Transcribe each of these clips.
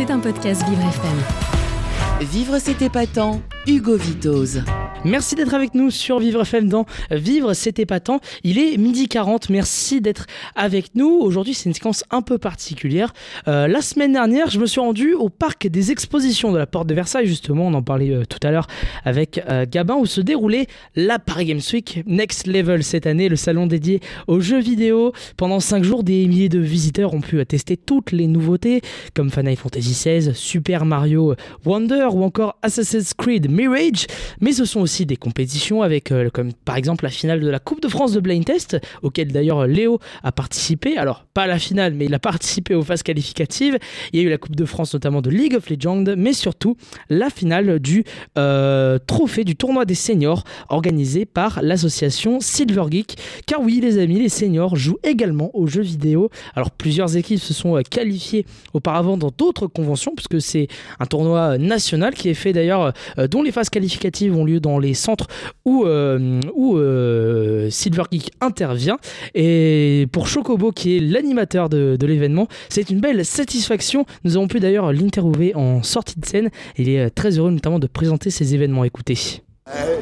C'est un podcast Vivre FM. Vivre c'est épatant, Hugo Vitoz. Merci d'être avec nous sur Vivre FM dans Vivre, c'est épatant. Il est midi 40, merci d'être avec nous. Aujourd'hui, c'est une séquence un peu particulière. Euh, la semaine dernière, je me suis rendu au parc des expositions de la Porte de Versailles, justement, on en parlait euh, tout à l'heure avec euh, Gabin, où se déroulait la Paris Games Week Next Level cette année, le salon dédié aux jeux vidéo. Pendant 5 jours, des milliers de visiteurs ont pu tester toutes les nouveautés, comme Final Fantasy XVI, Super Mario Wonder ou encore Assassin's Creed Mirage, mais ce sont aussi des compétitions avec, euh, comme par exemple la finale de la Coupe de France de Blind Test, auquel d'ailleurs Léo a participé. Alors, pas la finale, mais il a participé aux phases qualificatives. Il y a eu la Coupe de France notamment de League of Legends, mais surtout la finale du euh, trophée du tournoi des seniors organisé par l'association Silver Geek. Car oui, les amis, les seniors jouent également aux jeux vidéo. Alors, plusieurs équipes se sont euh, qualifiées auparavant dans d'autres conventions, puisque c'est un tournoi national qui est fait d'ailleurs, dont les phases qualificatives ont lieu dans les centres où, euh, où euh, Silver Geek intervient. Et pour Chocobo, qui est l'animateur de, l'événement, c'est une belle satisfaction. Nous avons pu d'ailleurs l'interviewer en sortie de scène. Il est euh, très heureux notamment de présenter ces événements. Écoutez.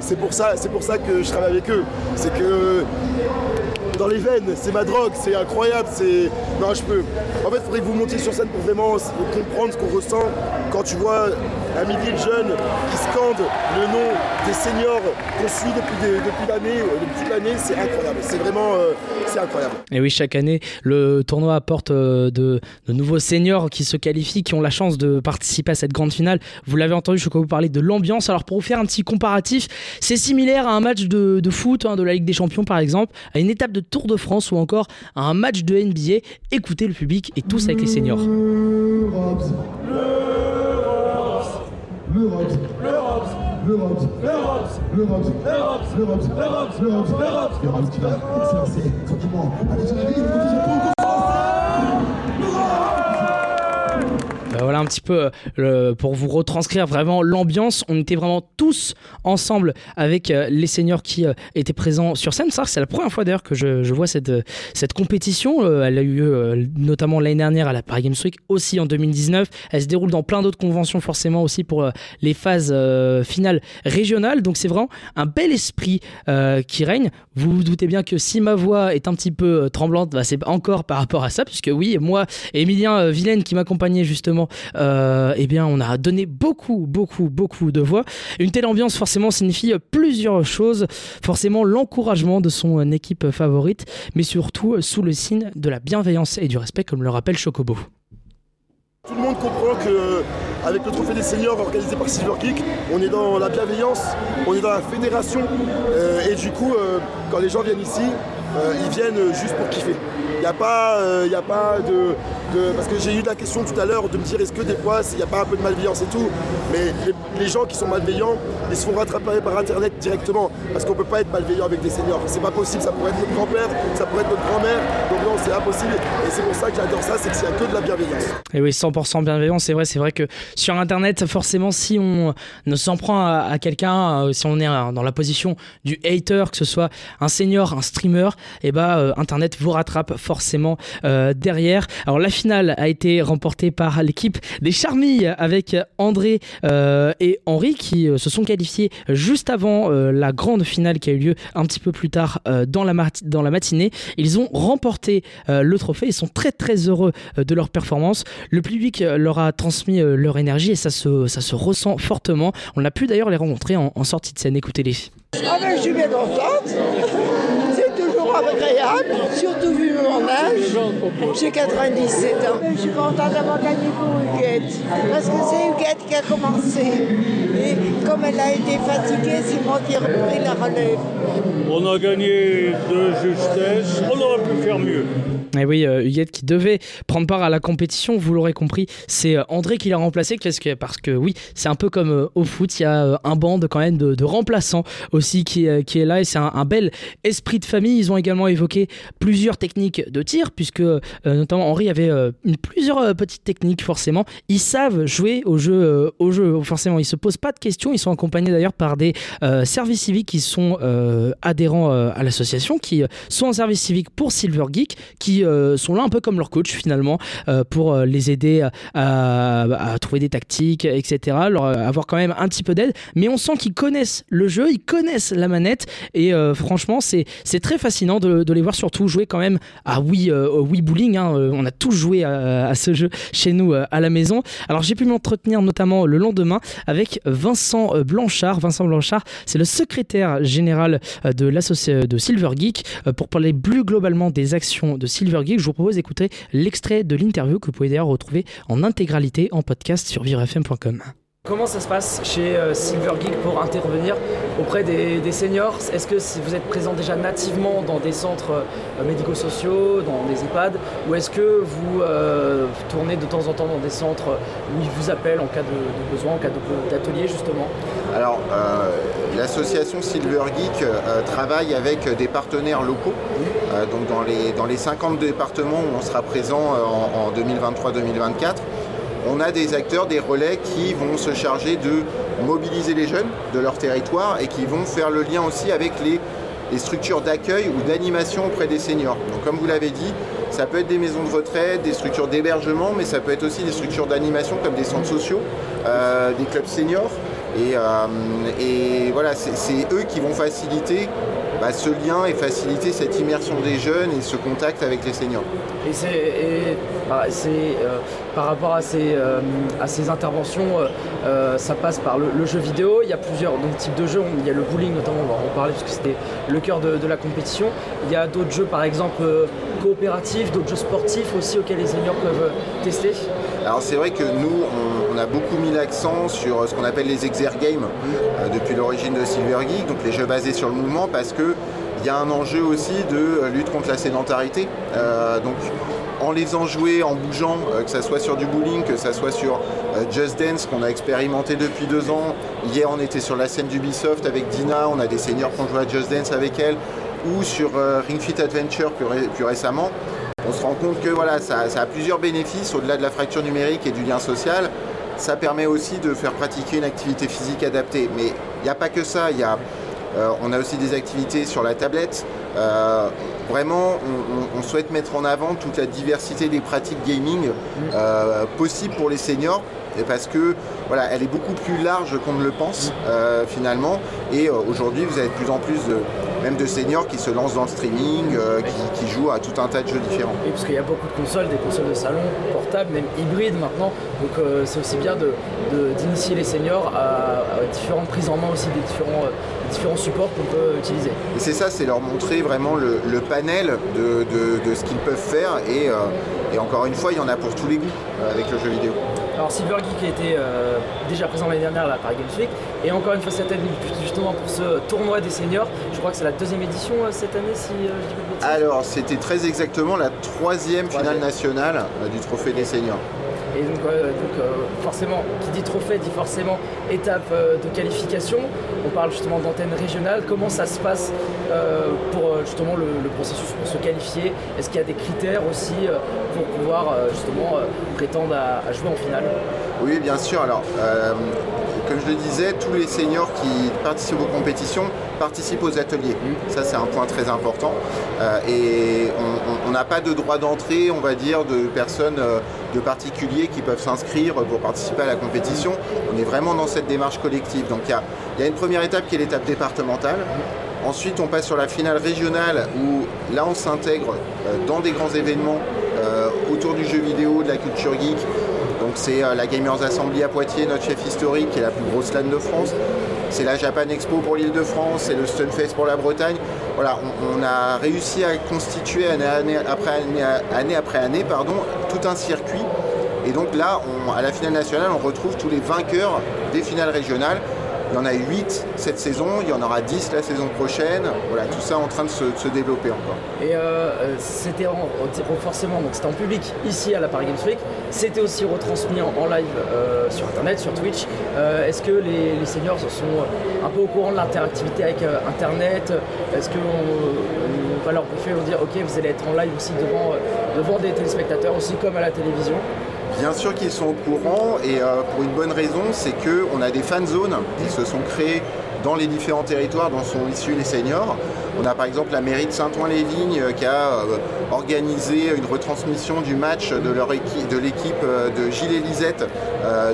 C'est pour ça, c'est pour ça que je travaille avec eux. C'est que dans les veines, c'est ma drogue, c'est incroyable, c'est. Non, je peux. En fait, il faudrait que vous montiez sur scène pour vraiment comprendre ce qu'on ressent quand tu vois un millier de jeunes qui scandent le nom des seniors qu'on suit depuis, depuis l'année, euh, depuis l'année, c'est incroyable. C'est vraiment, euh, c'est incroyable. Et oui, chaque année, le tournoi apporte euh, de, nouveaux seniors qui se qualifient, qui ont la chance de participer à cette grande finale. Vous l'avez entendu, je vais vous parler de l'ambiance. Alors pour vous faire un petit comparatif, c'est similaire à un match de, foot, hein, de la Ligue des Champions par exemple, à une étape de Tour de France ou encore à un match de NBA. Écoutez le public et tous avec les seniors. Un petit peu euh, pour vous retranscrire vraiment l'ambiance. On était vraiment tous ensemble avec euh, les seniors qui étaient présents sur scène. Ça, c'est la première fois d'ailleurs que je, vois cette, cette compétition. elle a eu lieu notamment l'année dernière à la Paris Games Week, aussi en 2019. Elle se déroule dans plein d'autres conventions forcément aussi pour les phases finales régionales. Donc c'est vraiment un bel esprit qui règne. Vous vous doutez bien que si ma voix est un petit peu tremblante, bah, c'est encore par rapport à ça, puisque oui, moi, Emilien Vilaine qui m'accompagnait justement euh, eh bien, on a donné beaucoup, beaucoup, beaucoup de voix. Une telle ambiance, forcément, signifie plusieurs choses. Forcément, l'encouragement de son équipe favorite, mais surtout sous le signe de la bienveillance et du respect, comme le rappelle Chocobo. Comprend que avec le trophée des seniors organisé par Silver Geek, on est dans la bienveillance, on est dans la fédération euh, et du coup euh, quand les gens viennent ici, ils viennent juste pour kiffer. Il n'y a pas, a pas de, parce que j'ai eu la question tout à l'heure de me dire est-ce que des fois il n'y a pas un peu de malveillance et tout, mais les, gens qui sont malveillants, ils se font rattraper par internet directement, parce qu'on ne peut pas être malveillant avec des seniors. C'est pas possible, ça pourrait être notre grand-père, ça pourrait être notre grand-mère, donc non, c'est impossible. Et c'est pour ça que j'adore ça, c'est qu'il n'y a que de la bienveillance. Et oui, 100% bienveillance, c'est vrai, c'est vrai que sur internet, forcément, si on ne s'en prend à, quelqu'un, euh, si on est dans la position du hater, que ce soit un senior, un streamer, et eh bah euh, internet vous rattrape forcément euh, derrière. Alors la finale a été remportée par l'équipe des Charmilles avec André euh, et Henri qui euh, se sont qualifiés juste avant euh, la grande finale qui a eu lieu un petit peu plus tard dans, la dans la matinée. Ils ont remporté le trophée. Ils sont très très heureux de leur performance. Le public leur a transmis leur énergie et ça se, ça se ressent fortement. On a pu d'ailleurs les rencontrer en, sortie de scène. Écoutez-les. Avec Julien c'est toujours agréable, surtout vu mon âge. J'ai 97 ans. Je suis contente d'avoir gagné pour Huguette, parce que c'est Huguette qui a commencé. Et comme elle a été fatiguée, c'est moi qui ai repris la relève. On a gagné de justesse, on aurait pu faire mieux. Et oui, euh, Huguette qui devait prendre part à la compétition, vous l'aurez compris, c'est euh, André qui l'a remplacé parce que, parce que oui, c'est un peu comme euh, au foot, il y a un band quand même de, remplaçants aussi qui, qui est là et c'est un, bel esprit de famille. Ils ont également évoqué plusieurs techniques de tir puisque notamment Henri avait plusieurs petites techniques forcément. Ils savent jouer au jeu, au jeu forcément. Ils se posent pas de questions. Ils sont accompagnés d'ailleurs par des services civiques qui sont adhérents à l'association, qui sont en service civique pour Silver Geek, qui qui sont là un peu comme leur coach finalement pour les aider à, trouver des tactiques, etc. Leur, avoir quand même un petit peu d'aide. Mais on sent qu'ils connaissent le jeu, ils connaissent la manette et franchement c'est très fascinant de, les voir surtout jouer quand même à Wii, Wii Bowling. Hein. On a tous joué à, ce jeu chez nous à la maison. Alors j'ai pu m'entretenir notamment le lendemain avec Vincent Blanchard. Vincent Blanchard, c'est le secrétaire général de l'association de Silver Geek. Pour parler plus globalement des actions de Silver Geek, je vous propose d'écouter l'extrait de l'interview que vous pouvez d'ailleurs retrouver en intégralité en podcast sur vivrefm.com. Comment ça se passe chez euh, Silver Geek pour intervenir auprès des, seniors? Est-ce que vous êtes présent déjà nativement dans des centres euh, médico-sociaux, dans des EHPAD, ou est-ce que vous euh, tournez de temps en temps dans des centres où ils vous appellent en cas de, besoin, en cas d'atelier justement Alors, l'association Silver Geek travaille avec des partenaires locaux, donc dans les, dans les 50 départements où on sera présent en 2023-2024 on a des acteurs, des relais qui vont se charger de mobiliser les jeunes de leur territoire et qui vont faire le lien aussi avec les, structures d'accueil ou d'animation auprès des seniors. Donc comme vous l'avez dit, ça peut être des maisons de retraite, des structures d'hébergement, mais ça peut être aussi des structures d'animation comme des centres sociaux, euh, des clubs seniors. Et, euh, voilà, c'est eux qui vont faciliter bah, ce lien et faciliter cette immersion des jeunes et ce contact avec les seniors. Et c'est bah, par rapport à ces, euh, à ces interventions, euh, ça passe par le, jeu vidéo. Il y a plusieurs types de jeux. Il y a le bowling notamment, on va en parler parce que c'était le cœur de, la compétition. Il y a d'autres jeux par exemple coopératifs, d'autres jeux sportifs aussi auxquels les seniors peuvent tester. Alors c'est vrai que nous, on, a beaucoup mis l'accent sur ce qu'on appelle les exergames depuis l'origine de Silver Geek, donc les jeux basés sur le mouvement, parce que il y a un enjeu aussi de lutte contre la sédentarité. donc en les en jouer, en bougeant, euh, que ce soit sur du bowling, que ce soit sur euh, Just Dance qu'on a expérimenté depuis deux ans. Hier on était sur la scène d'Ubisoft avec Dina, on a des seniors qui ont joué à Just Dance avec elle, ou sur euh, Ring Fit Adventure plus, récemment. On se rend compte que voilà, ça, a plusieurs bénéfices au-delà de la fracture numérique et du lien social. Ça permet aussi de faire pratiquer une activité physique adaptée. Mais il n'y a pas que ça, a, on a aussi des activités sur la tablette. Vraiment, on, souhaite mettre en avant toute la diversité des pratiques gaming euh, possibles pour les seniors parce que voilà, elle est beaucoup plus large qu'on ne le pense euh, finalement. Et euh, aujourd'hui, vous avez de plus en plus de, même de seniors qui se lancent dans le streaming, euh, qui, jouent à tout un tas de jeux différents. Et parce qu'il y a beaucoup de consoles, des consoles de salon, portables, même hybrides maintenant. Donc c'est aussi bien d'initier les seniors à, différentes prises en main aussi des différents, différents supports qu'on peut utiliser. Et c'est ça, c'est leur montrer vraiment le, panel de, ce qu'ils peuvent faire. Et, et encore une fois, il y en a pour tous les goûts avec le jeu vidéo. Alors Silver Geek était euh, déjà présent l'année dernière à la Paris Games Week et encore une fois cette année justement pour ce tournoi des seniors. Je crois que c'est la deuxième édition euh, cette année si euh, je dis pas Alors c'était très exactement la troisième finale nationale du trophée des seniors. Et donc, forcément, qui dit trophée dit forcément étape de qualification. On parle justement d'antenne régionale. Comment ça se passe pour justement le, processus pour se qualifier? Est-ce qu'il y a des critères aussi pour pouvoir justement prétendre à, jouer en finale? Oui, bien sûr. Alors, euh, comme je le disais, tous les seniors qui participent aux compétitions participent aux ateliers. Mmh. Ça, c'est un point très important. Euh, et on n'a pas de droit d'entrée, on va dire, de personnes, euh, de particuliers qui peuvent s'inscrire pour participer à la compétition. On est vraiment dans cette démarche collective. Donc, il y a, une première étape qui est l'étape départementale. Ensuite, on passe sur la finale régionale où là, on s'intègre dans des grands événements autour du jeu vidéo, de la culture geek. Donc c'est euh, la Gamers Assembly à Poitiers, notre chef historique, qui est la plus grosse LAN de France. C'est la Japan Expo pour l'île de France, c'est le Stunfest pour la Bretagne. Voilà, on, a réussi à constituer année, après année, tout un circuit. Et donc là, à la finale nationale, on retrouve tous les vainqueurs des finales régionales. Il y en a 8 cette saison, il y en aura 10 la saison prochaine. Voilà, tout ça en train de se, développer encore. Et euh, euh, c'était forcément, donc en public ici à la Paris Games Week. C'était aussi retransmis en, live euh, sur Internet, sur Twitch. Est-ce que les, seniors sont un peu au courant de l'interactivité avec Internet? Est-ce qu'on va leur briefer, dire ok, vous allez être en live aussi devant, devant des téléspectateurs aussi comme à la télévision? Bien sûr qu'ils sont au courant et euh, pour une bonne raison, c'est qu'on a des fan zones qui se sont créées dans les différents territoires dont sont issus les seniors. On a par exemple la mairie de Saint-Ouen-les-Vignes qui a organisé une retransmission du match de l'équipe de Gilles et Lisette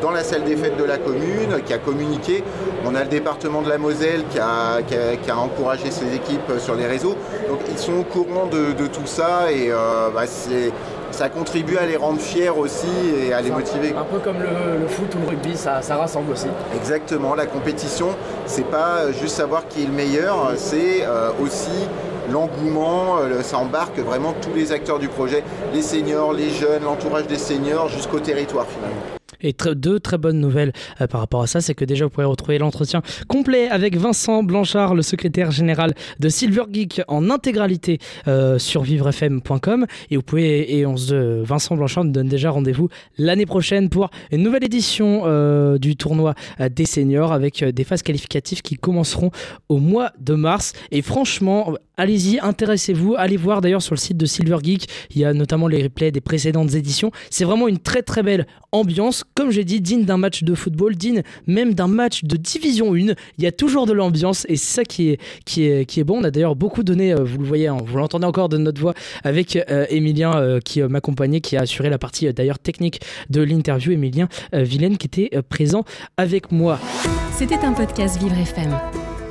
dans la salle des fêtes de la commune, qui a communiqué. On a le département de la Moselle qui a, encouragé ses équipes sur les réseaux. Donc ils sont au courant de, tout ça et bah, c'est ça contribue à les rendre fiers aussi et à les motiver. Un peu comme le, foot ou le rugby, ça, rassemble aussi. Exactement, la compétition, c'est pas juste savoir qui est le meilleur, c'est euh, aussi l'engouement, ça embarque vraiment tous les acteurs du projet, les seniors, les jeunes, l'entourage des seniors jusqu'au territoire finalement. Et deux très bonnes nouvelles euh, par rapport à ça, c'est que déjà vous pourrez retrouver l'entretien complet avec Vincent Blanchard, le secrétaire général de Silver Geek en intégralité euh, sur vivrefm.com. Et vous pouvez, et on se, Vincent Blanchard nous donne déjà rendez-vous l'année prochaine pour une nouvelle édition euh, du tournoi des seniors avec des phases qualificatives qui commenceront au mois de mars. Et franchement, allez-y, intéressez-vous, allez voir d'ailleurs sur le site de Silver Geek, il y a notamment les replays des précédentes éditions. C'est vraiment une très très belle ambiance comme j'ai dit, digne d'un match de football, digne même d'un match de Division 1. Il y a toujours de l'ambiance et c'est ça qui est, bon. On a d'ailleurs beaucoup donné, euh, vous le voyez, hein, vous l'entendez encore de notre voix avec euh, Emilien euh, qui m'accompagnait, qui a assuré la partie d'ailleurs technique de l'interview. Emilien Vilaine qui était présent avec moi. C'était un podcast Vivre FM.